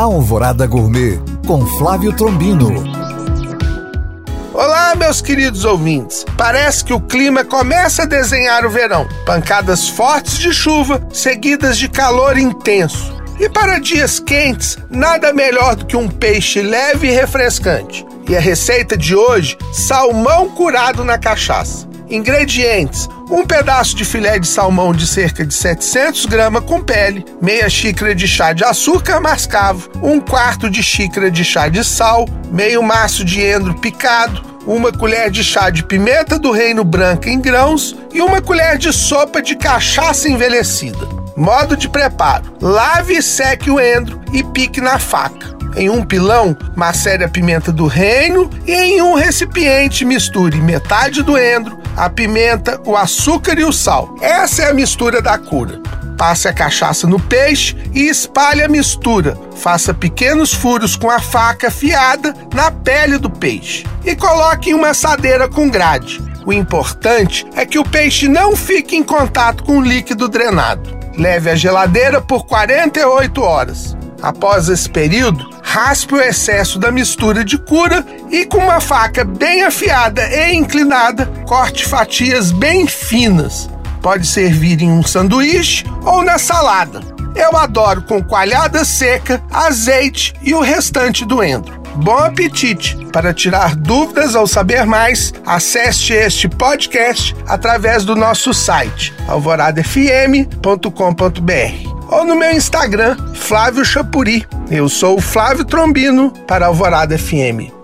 Alvorada Gourmet com Flávio Trombino. Olá, meus queridos ouvintes. Parece que o clima começa a desenhar o verão. Pancadas fortes de chuva, seguidas de calor intenso. E para dias quentes, nada melhor do que um peixe leve e refrescante. E a receita de hoje: salmão curado na cachaça. Ingredientes: um pedaço de filé de salmão de cerca de 700 gramas com pele, meia xícara de chá de açúcar mascavo, um quarto de xícara de chá de sal, meio maço de endro picado, uma colher de chá de pimenta do reino branca em grãos e uma colher de sopa de cachaça envelhecida. Modo de preparo: lave e seque o endro e pique na faca. Em um pilão, macere a pimenta do reino e em um recipiente misture metade do endro, a pimenta, o açúcar e o sal. Essa é a mistura da cura. Passe a cachaça no peixe e espalhe a mistura. Faça pequenos furos com a faca afiada na pele do peixe e coloque em uma assadeira com grade. O importante é que o peixe não fique em contato com o líquido drenado. Leve à geladeira por 48 horas. Após esse período, raspe o excesso da mistura de cura e com uma faca bem afiada e inclinada, corte fatias bem finas. Pode servir em um sanduíche ou na salada. Eu adoro com coalhada seca, azeite e o restante do endro. Bom apetite! Para tirar dúvidas ou saber mais, acesse este podcast através do nosso site alvoradafm.com.br ou no meu Instagram, Flávio Chapuri. Eu sou o Flávio Trombino para Alvorada FM.